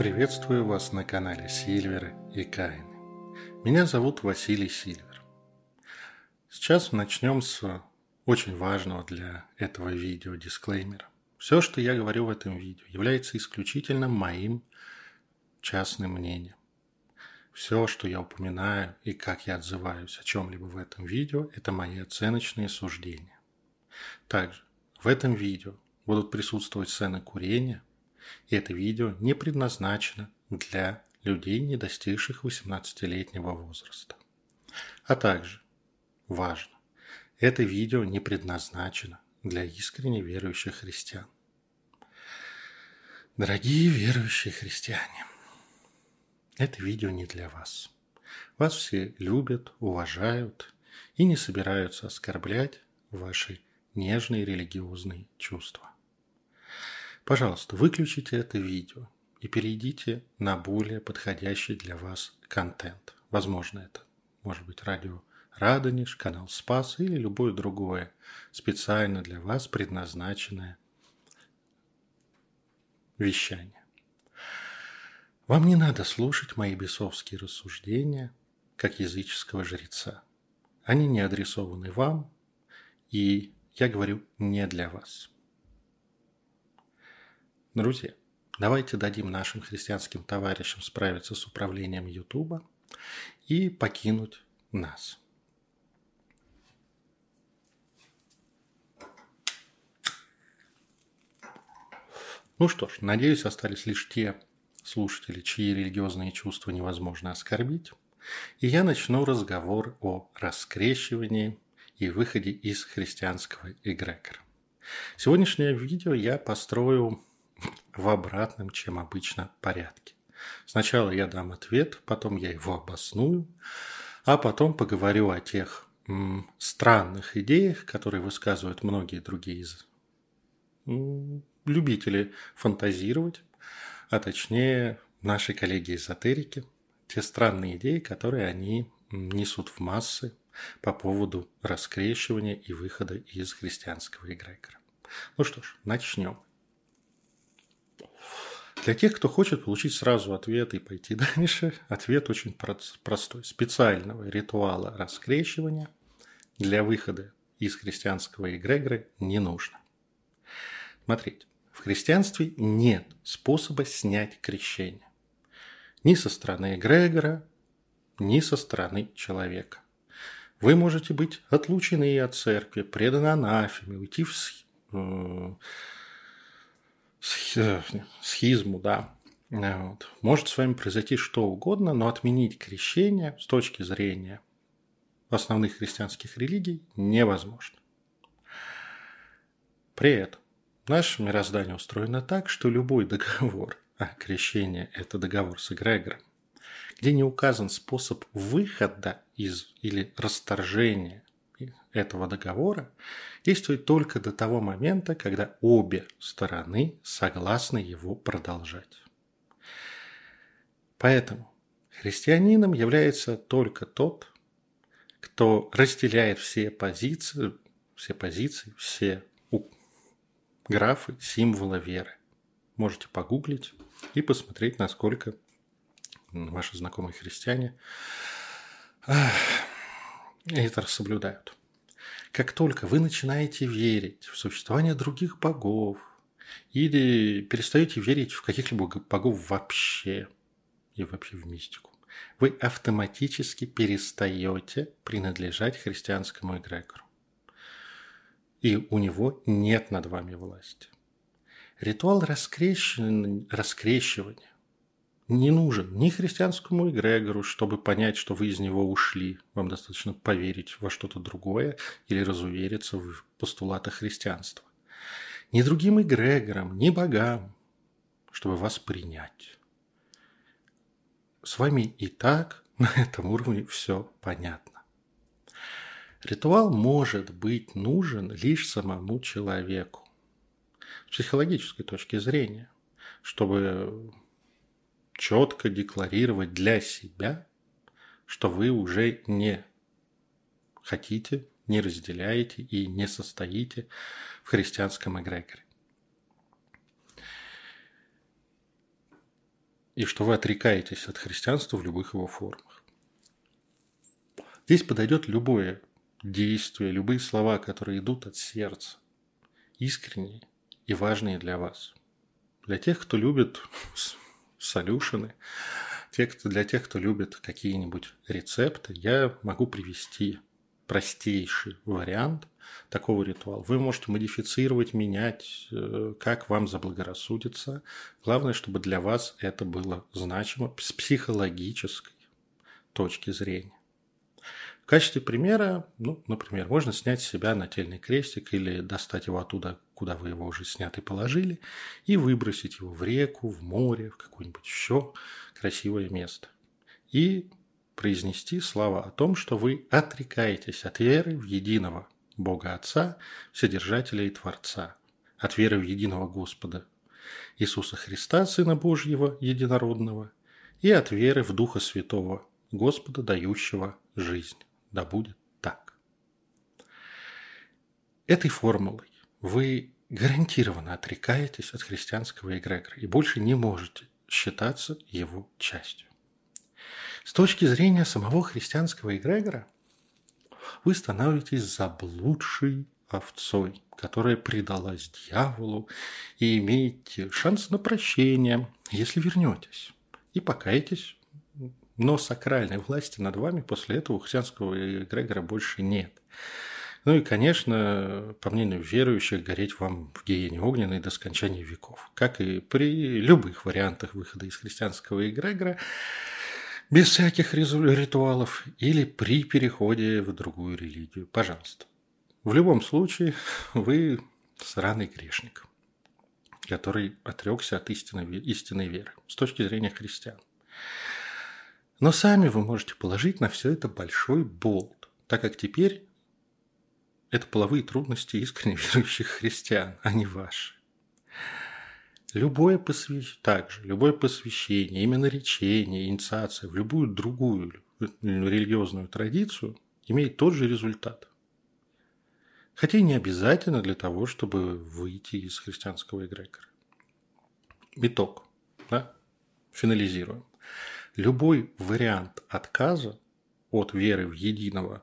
Приветствую вас на канале Сильверы и Каины. Меня зовут Василий Сильвер. Сейчас начнем с очень важного для этого видео дисклеймера. Все, что я говорю в этом видео, является исключительно моим частным мнением. Все, что я упоминаю и как я отзываюсь о чем-либо в этом видео, это мои оценочные суждения. Также в этом видео будут присутствовать сцены курения, и это видео не предназначено для людей, не достигших 18-летнего возраста. А также, важно, это видео не предназначено для искренне верующих христиан. Дорогие верующие христиане, это видео не для вас. Вас все любят, уважают и не собираются оскорблять ваши нежные религиозные чувства. Пожалуйста, выключите это видео и перейдите на более подходящий для вас контент. Возможно, это может быть радио Радонеж, канал Спас или любое другое специально для вас предназначенное вещание. Вам не надо слушать мои бесовские рассуждения, как языческого жреца. Они не адресованы вам, и я говорю не для вас. Друзья, давайте дадим нашим христианским товарищам справиться с управлением Ютуба и покинуть нас. Ну что ж, надеюсь, остались лишь те слушатели, чьи религиозные чувства невозможно оскорбить. И я начну разговор о раскрещивании и выходе из христианского эгрегора. Сегодняшнее видео я построю в обратном, чем обычно, порядке. Сначала я дам ответ, потом я его обосную, а потом поговорю о тех м, странных идеях, которые высказывают многие другие из любители фантазировать, а точнее наши коллеги-эзотерики, те странные идеи, которые они несут в массы по поводу раскрещивания и выхода из христианского эгрегора. Ну что ж, начнем. Для тех, кто хочет получить сразу ответ и пойти дальше, ответ очень простой. Специального ритуала раскрещивания для выхода из христианского эгрегора не нужно. Смотрите, в христианстве нет способа снять крещение. Ни со стороны эгрегора, ни со стороны человека. Вы можете быть отлучены от церкви, преданы анафеме, уйти в схизму, да. Вот. Может с вами произойти что угодно, но отменить крещение с точки зрения основных христианских религий невозможно. При этом Наше мироздание устроено так, что любой договор, а крещение – это договор с эгрегором, где не указан способ выхода из или расторжения этого договора, действует только до того момента, когда обе стороны согласны его продолжать. Поэтому христианином является только тот, кто разделяет все позиции, все позиции, все графы символа веры. Можете погуглить и посмотреть, насколько ваши знакомые христиане это соблюдают. Как только вы начинаете верить в существование других богов или перестаете верить в каких-либо богов вообще и вообще в мистику, вы автоматически перестаете принадлежать христианскому эгрегору и у него нет над вами власти. Ритуал раскрещивания, не нужен ни христианскому эгрегору, чтобы понять, что вы из него ушли. Вам достаточно поверить во что-то другое или разувериться в постулатах христианства. Ни другим эгрегорам, ни богам, чтобы вас принять. С вами и так на этом уровне все понятно. Ритуал может быть нужен лишь самому человеку. С психологической точки зрения, чтобы четко декларировать для себя, что вы уже не хотите, не разделяете и не состоите в христианском эгрегоре. и что вы отрекаетесь от христианства в любых его формах. Здесь подойдет любое действие, любые слова, которые идут от сердца, искренние и важные для вас. Для тех, кто любит солюшены, те, кто, для тех, кто любит какие-нибудь рецепты, я могу привести простейший вариант такого ритуала. Вы можете модифицировать, менять, э, как вам заблагорассудится. Главное, чтобы для вас это было значимо с психологической точки зрения. В качестве примера, ну, например, можно снять с себя нательный крестик или достать его оттуда, куда вы его уже снятый положили, и выбросить его в реку, в море, в какое-нибудь еще красивое место. И произнести слова о том, что вы отрекаетесь от веры в единого Бога Отца, Вседержателя и Творца, от веры в единого Господа, Иисуса Христа, Сына Божьего, Единородного, и от веры в Духа Святого, Господа, дающего жизнь. Да будет так. Этой формулой вы гарантированно отрекаетесь от христианского эгрегора и больше не можете считаться его частью. С точки зрения самого христианского эгрегора, вы становитесь заблудшей овцой, которая предалась дьяволу, и имеете шанс на прощение, если вернетесь и покаетесь. Но сакральной власти над вами после этого у христианского эгрегора больше нет. Ну и, конечно, по мнению верующих, гореть вам в гиене огненной до скончания веков. Как и при любых вариантах выхода из христианского эгрегора, без всяких ритуалов или при переходе в другую религию. Пожалуйста. В любом случае, вы сраный грешник, который отрекся от истинной, истинной веры с точки зрения христиан. Но сами вы можете положить на все это большой болт, так как теперь это половые трудности искренне верующих христиан, а не ваши. Любое посвящение, также, любое посвящение, именно речение, инициация в любую другую религиозную традицию имеет тот же результат. Хотя и не обязательно для того, чтобы выйти из христианского эгрегора. Итог. Да? Финализируем. Любой вариант отказа от веры в единого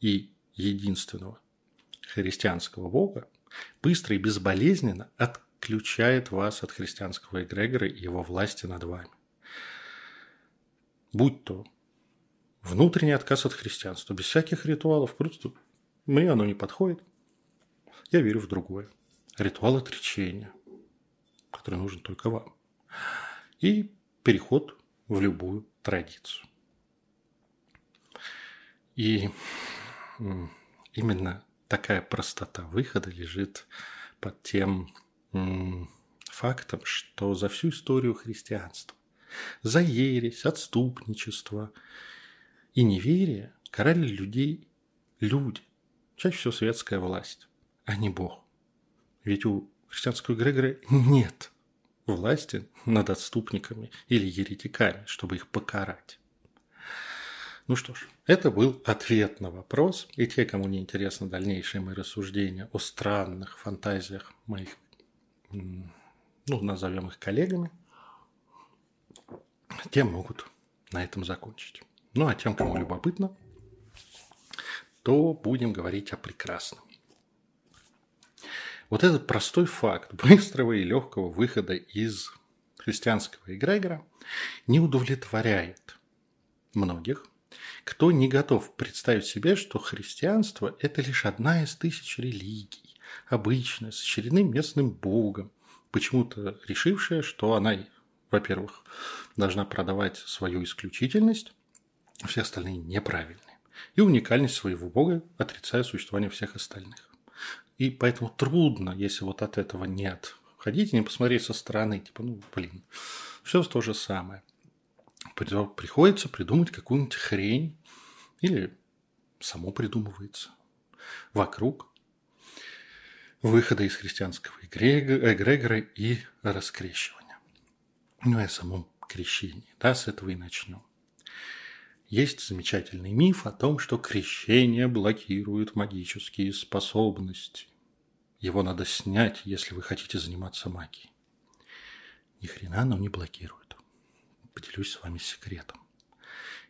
и единственного христианского Бога быстро и безболезненно отключает вас от христианского эгрегора и его власти над вами. Будь то внутренний отказ от христианства, без всяких ритуалов, просто мне оно не подходит, я верю в другое. Ритуал отречения, который нужен только вам. И переход в любую традицию. И именно такая простота выхода лежит под тем фактом, что за всю историю христианства, за ересь, отступничество и неверие карали людей люди, чаще всего светская власть, а не Бог. Ведь у христианского эгрегора нет власти над отступниками или еретиками, чтобы их покарать. Ну что ж, это был ответ на вопрос. И те, кому не интересны дальнейшие мои рассуждения о странных фантазиях моих, ну, назовем их коллегами, тем могут на этом закончить. Ну, а тем, кому любопытно, то будем говорить о прекрасном. Вот этот простой факт быстрого и легкого выхода из христианского эгрегора не удовлетворяет многих, кто не готов представить себе, что христианство – это лишь одна из тысяч религий, обычная, с очередным местным богом, почему-то решившая, что она, во-первых, должна продавать свою исключительность, а все остальные неправильные, и уникальность своего бога, отрицая существование всех остальных. И поэтому трудно, если вот от этого нет, ходить и не посмотреть со стороны, типа, ну, блин, все то же самое приходится придумать какую-нибудь хрень или само придумывается вокруг выхода из христианского эгрегора и раскрещивания. Ну и о самом крещении. Да, с этого и начнем. Есть замечательный миф о том, что крещение блокирует магические способности. Его надо снять, если вы хотите заниматься магией. Ни хрена оно не блокирует. Поделюсь с вами секретом.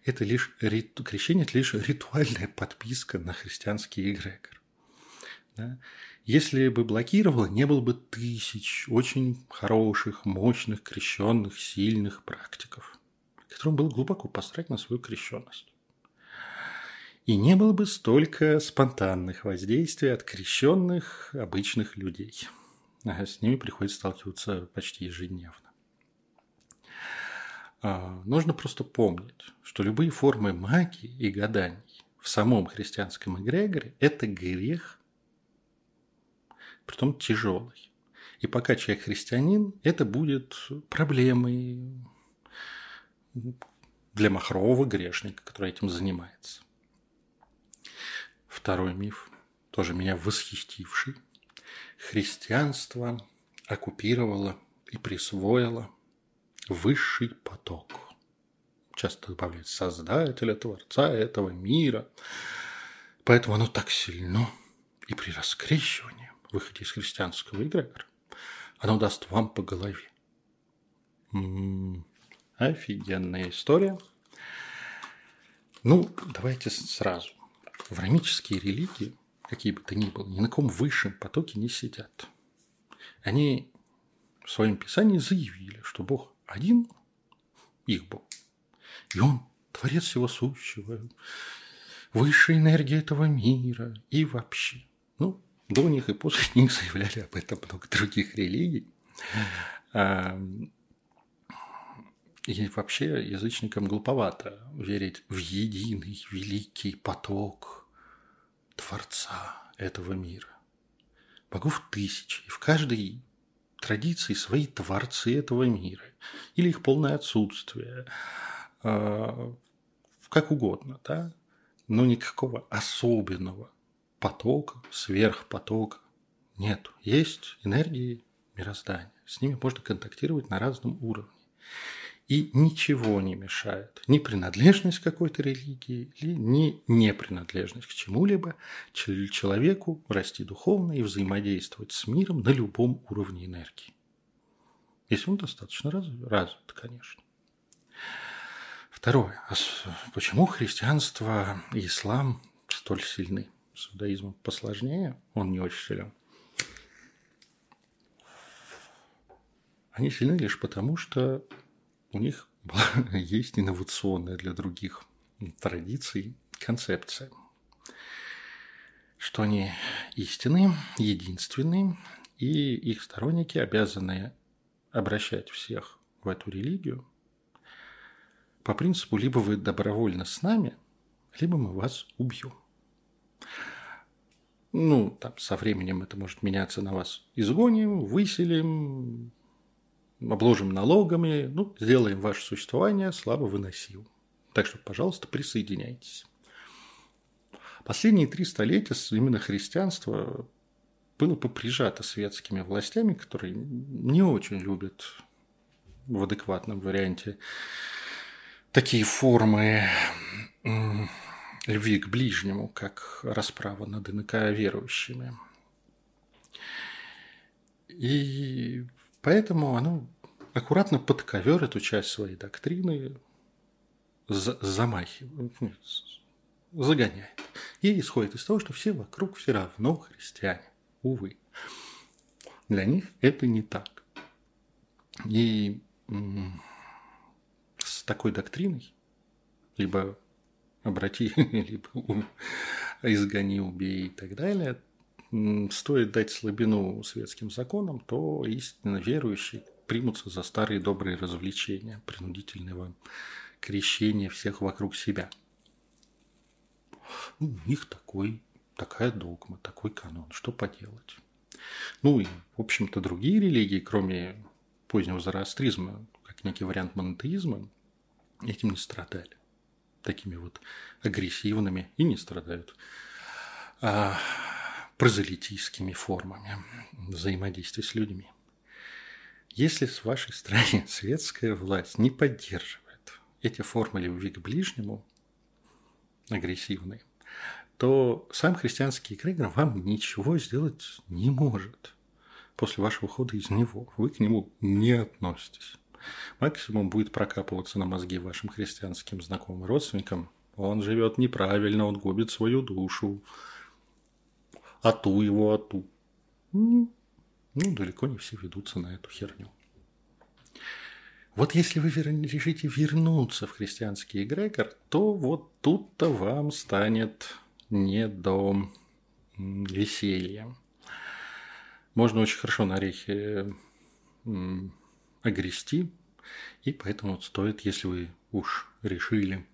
Это лишь крещение – это лишь ритуальная подписка на христианский эгрегор. Да? Если бы блокировало, не было бы тысяч очень хороших, мощных, крещенных, сильных практиков, которым было глубоко посрать на свою крещенность. И не было бы столько спонтанных воздействий от крещенных обычных людей. А с ними приходится сталкиваться почти ежедневно. А, нужно просто помнить, что любые формы магии и гаданий в самом христианском эгрегоре – это грех, притом тяжелый. И пока человек христианин, это будет проблемой для махрового грешника, который этим занимается. Второй миф, тоже меня восхитивший. Христианство оккупировало и присвоило – высший поток. Часто добавляют Создателя, Творца этого мира. Поэтому оно так сильно. И при раскрещивании, выходе из христианского эгрегора, оно даст вам по голове. М-м-м, офигенная история. Ну, давайте сразу. Врамические религии, какие бы то ни было, ни на ком высшем потоке не сидят. Они в своем писании заявили, что Бог один их Бог. И Он творец всего сущего, высшая энергия этого мира и вообще. Ну, до них и после них заявляли об этом много других религий. И вообще язычникам глуповато верить в единый великий поток Творца этого мира. Богов тысячи, и в каждой традиции свои творцы этого мира или их полное отсутствие, а, как угодно, да? но никакого особенного потока, сверхпотока нет. Есть энергии мироздания. С ними можно контактировать на разном уровне. И ничего не мешает ни принадлежность к какой-то религии, ни непринадлежность к чему-либо человеку расти духовно и взаимодействовать с миром на любом уровне энергии. Если он достаточно развит, конечно. Второе. А почему христианство и ислам столь сильны? С иудаизмом посложнее, он не очень силен. Они сильны лишь потому, что у них есть инновационная для других традиций концепция, что они истинные, единственные, и их сторонники обязаны обращать всех в эту религию по принципу либо вы добровольно с нами, либо мы вас убьем. Ну, там со временем это может меняться на вас. Изгоним, выселим, обложим налогами, ну, сделаем ваше существование слабо выносимым. Так что, пожалуйста, присоединяйтесь. Последние три столетия именно христианство было поприжато светскими властями, которые не очень любят в адекватном варианте такие формы любви к ближнему, как расправа над инаковерующими. И Поэтому оно аккуратно под ковер эту часть своей доктрины замахивает, загоняет. И исходит из того, что все вокруг все равно христиане. Увы. Для них это не так. И с такой доктриной либо обрати, либо изгони, убей и так далее, стоит дать слабину светским законам, то истинно верующие примутся за старые добрые развлечения, принудительного крещения всех вокруг себя. Ну, у них такой, такая догма, такой канон. Что поделать? Ну и, в общем-то, другие религии, кроме позднего зороастризма, как некий вариант монотеизма, этим не страдали. Такими вот агрессивными и не страдают. А прозелитийскими формами взаимодействия с людьми. Если с вашей стороны светская власть не поддерживает эти формы любви к ближнему, агрессивные, то сам христианский эгрегор вам ничего сделать не может после вашего ухода из него. Вы к нему не относитесь. Максимум будет прокапываться на мозги вашим христианским знакомым родственникам. Он живет неправильно, он губит свою душу. А ту его, а ту. Ну, далеко не все ведутся на эту херню. Вот если вы решите вернуться в христианский эгрегор, то вот тут-то вам станет не до веселья. Можно очень хорошо на орехи огрести, и поэтому стоит, если вы уж решили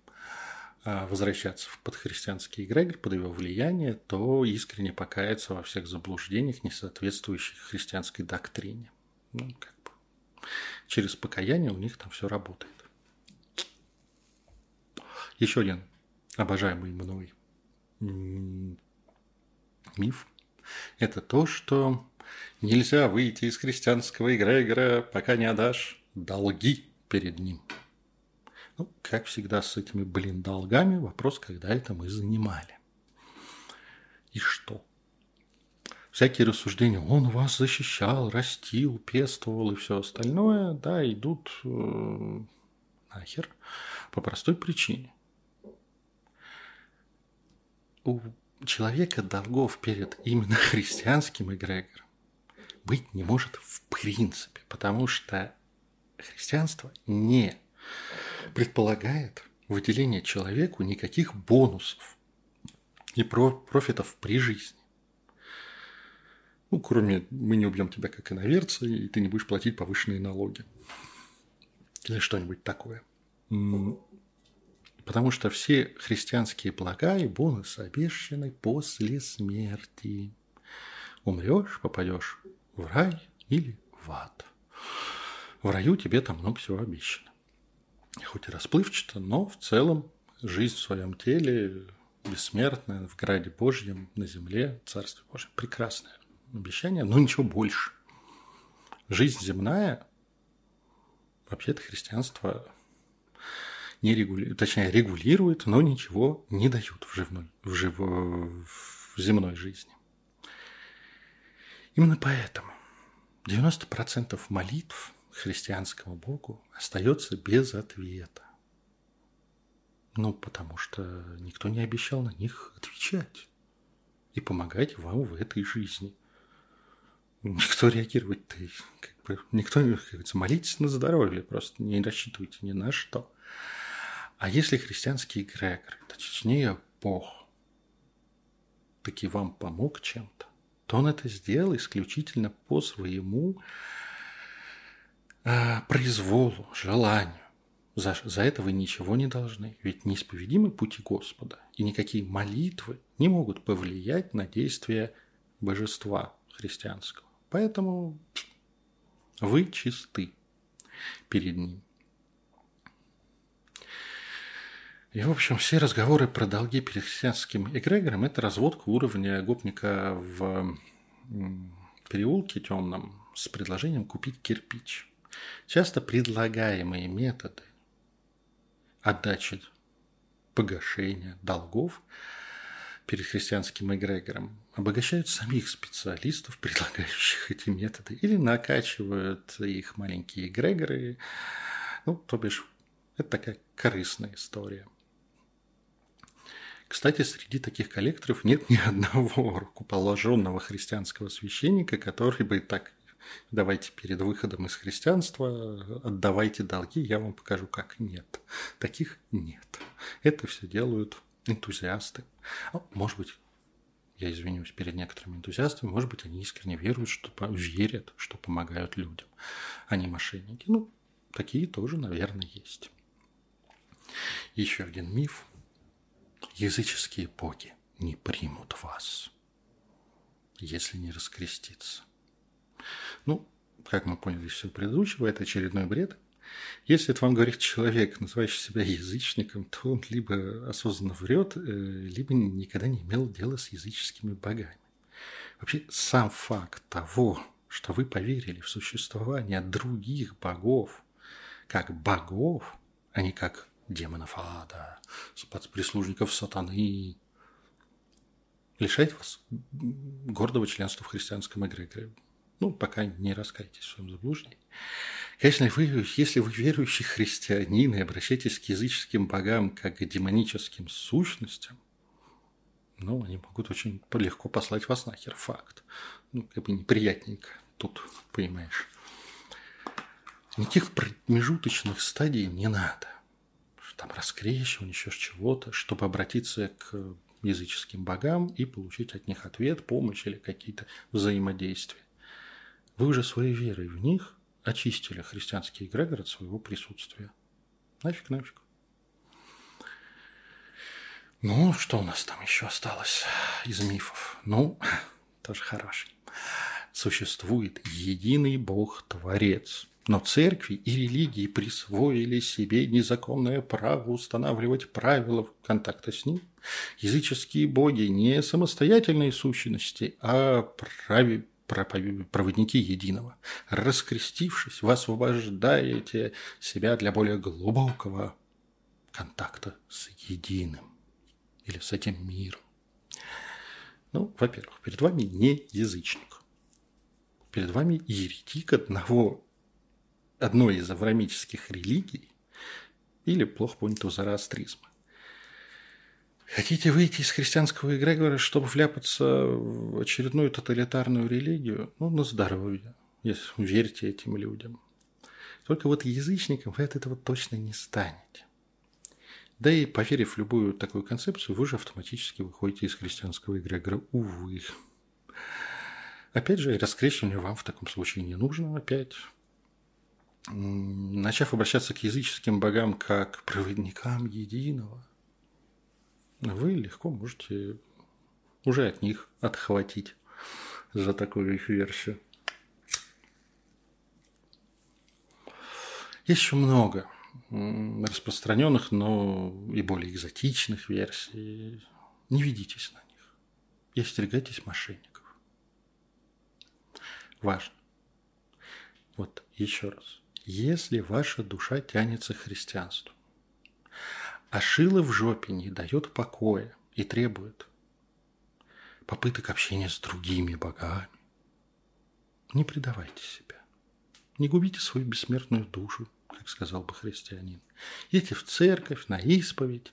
возвращаться в подхристианский эгрегор, под его влияние, то искренне покаяться во всех заблуждениях, не соответствующих христианской доктрине. Ну, как бы. Через покаяние у них там все работает. Еще один обожаемый мной миф – это то, что нельзя выйти из христианского эгрегора, пока не отдашь долги перед ним. Ну, как всегда с этими, блин, долгами, вопрос, когда это мы занимали. И что? Всякие рассуждения, он вас защищал, растил, пестовал и все остальное, да, идут э, нахер по простой причине. У человека долгов перед именно христианским эгрегором быть не может в принципе, потому что христианство не предполагает выделение человеку никаких бонусов и профитов при жизни. Ну, кроме мы не убьем тебя как иноверца, и ты не будешь платить повышенные налоги. Или что-нибудь такое. Потому что все христианские блага и бонусы обещаны после смерти. Умрешь, попадешь в рай или в ад. В раю тебе там много всего обещано. Хоть и расплывчато, но в целом жизнь в своем теле бессмертная, в граде Божьем, на земле, Царстве Божьем. Прекрасное обещание, но ничего больше. Жизнь земная, вообще-то христианство не регулирует, точнее регулирует, но ничего не дают в, живной, в, жив, в земной жизни. Именно поэтому 90% молитв христианскому Богу остается без ответа. Ну, потому что никто не обещал на них отвечать и помогать вам в этой жизни. Никто реагировать-то, как бы, никто, как говорится, молитесь на здоровье, просто не рассчитывайте ни на что. А если христианский эгрегор, точнее Бог, таки вам помог чем-то, то он это сделал исключительно по своему произволу, желанию. За, за это вы ничего не должны. Ведь неисповедимы пути Господа, и никакие молитвы не могут повлиять на действие божества христианского. Поэтому вы чисты перед ним. И, в общем, все разговоры про долги перед христианским эгрегором – это разводка уровня гопника в переулке темном с предложением купить кирпич. Часто предлагаемые методы отдачи погашения долгов перед христианским эгрегором обогащают самих специалистов, предлагающих эти методы, или накачивают их маленькие эгрегоры. Ну, то бишь, это такая корыстная история – кстати, среди таких коллекторов нет ни одного рукоположенного христианского священника, который бы так давайте перед выходом из христианства отдавайте долги, я вам покажу, как нет. Таких нет. Это все делают энтузиасты. А, может быть, я извинюсь перед некоторыми энтузиастами, может быть, они искренне веруют, что верят, что помогают людям, а не мошенники. Ну, такие тоже, наверное, есть. Еще один миф – языческие боги не примут вас, если не раскреститься. Ну, как мы поняли из всего предыдущего, это очередной бред. Если это вам говорит человек, называющий себя язычником, то он либо осознанно врет, э, либо никогда не имел дела с языческими богами. Вообще, сам факт того, что вы поверили в существование других богов, как богов, а не как демонов ада, прислужников сатаны, лишает вас гордого членства в христианском эгрегоре. Ну, пока не раскайтесь в своем заблуждении. Конечно, вы, если вы верующий христианин и обращаетесь к языческим богам как к демоническим сущностям, ну, они могут очень легко послать вас нахер, факт. Ну, как бы неприятненько тут, понимаешь. Никаких промежуточных стадий не надо. Там раскрещивание, еще чего-то, чтобы обратиться к языческим богам и получить от них ответ, помощь или какие-то взаимодействия. Вы уже своей верой в них очистили христианский эгрегор от своего присутствия. Нафиг, нафиг. Ну, что у нас там еще осталось из мифов? Ну, тоже хороший. Существует единый Бог-творец – но церкви и религии присвоили себе незаконное право устанавливать правила контакта с ним. Языческие боги не самостоятельные сущности, а прави, проводники единого. Раскрестившись, вы освобождаете себя для более глубокого контакта с единым или с этим миром. Ну, во-первых, перед вами не язычник. Перед вами еретик одного одной из аврамических религий или плохо понятого зороастризма. Хотите выйти из христианского эгрегора, чтобы вляпаться в очередную тоталитарную религию? Ну, на здоровье, если верите этим людям. Только вот язычником вы от этого точно не станете. Да и поверив в любую такую концепцию, вы же автоматически выходите из христианского эгрегора. Увы. Опять же, раскрещивание вам в таком случае не нужно. Опять начав обращаться к языческим богам как проводникам единого, вы легко можете уже от них отхватить за такую их версию. Есть еще много распространенных, но и более экзотичных версий. Не ведитесь на них и остерегайтесь мошенников. Важно. Вот еще раз если ваша душа тянется к христианству. А шило в жопе не дает покоя и требует попыток общения с другими богами. Не предавайте себя. Не губите свою бессмертную душу, как сказал бы христианин. Идите в церковь, на исповедь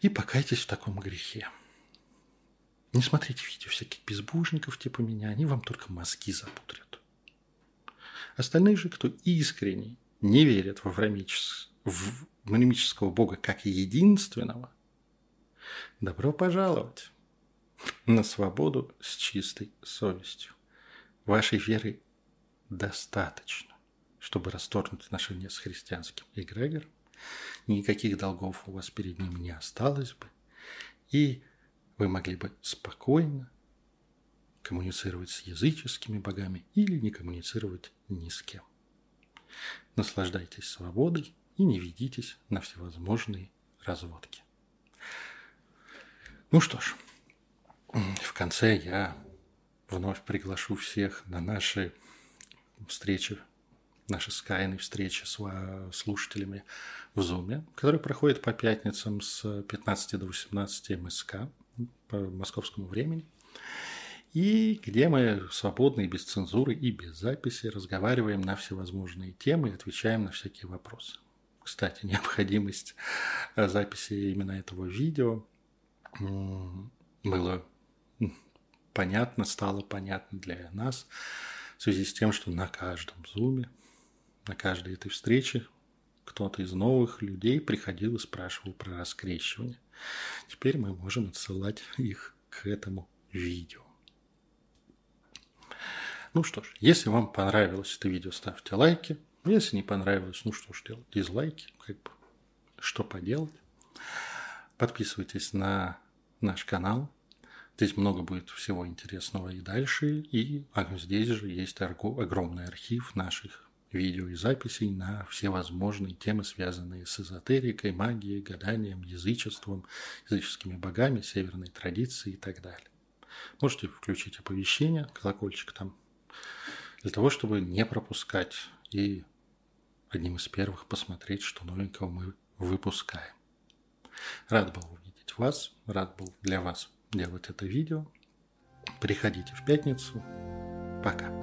и покайтесь в таком грехе. Не смотрите видео всяких безбожников типа меня, они вам только мозги запутрят. Остальные же, кто искренне не верят в аврамического бога как единственного, добро пожаловать на свободу с чистой совестью. Вашей веры достаточно, чтобы расторгнуть отношения с христианским эгрегором. Никаких долгов у вас перед ним не осталось бы. И вы могли бы спокойно коммуницировать с языческими богами или не коммуницировать ни с кем. Наслаждайтесь свободой и не ведитесь на всевозможные разводки. Ну что ж, в конце я вновь приглашу всех на наши встречи, наши скайные встречи с слушателями в Зуме, которые проходят по пятницам с 15 до 18 МСК по московскому времени – и где мы свободно и без цензуры и без записи разговариваем на всевозможные темы и отвечаем на всякие вопросы. Кстати, необходимость э, записи именно этого видео было понятно, стало понятно для нас в связи с тем, что на каждом зуме, на каждой этой встрече кто-то из новых людей приходил и спрашивал про раскрещивание. Теперь мы можем отсылать их к этому видео. Ну что ж, если вам понравилось это видео, ставьте лайки. Если не понравилось, ну что ж делать, дизлайки, как бы, что поделать. Подписывайтесь на наш канал. Здесь много будет всего интересного и дальше. И а здесь же есть огромный архив наших видео и записей на все возможные темы, связанные с эзотерикой, магией, гаданием, язычеством, языческими богами, северной традицией и так далее. Можете включить оповещение, колокольчик там для того, чтобы не пропускать и одним из первых посмотреть, что новенького мы выпускаем. Рад был увидеть вас, рад был для вас делать это видео. Приходите в пятницу. Пока.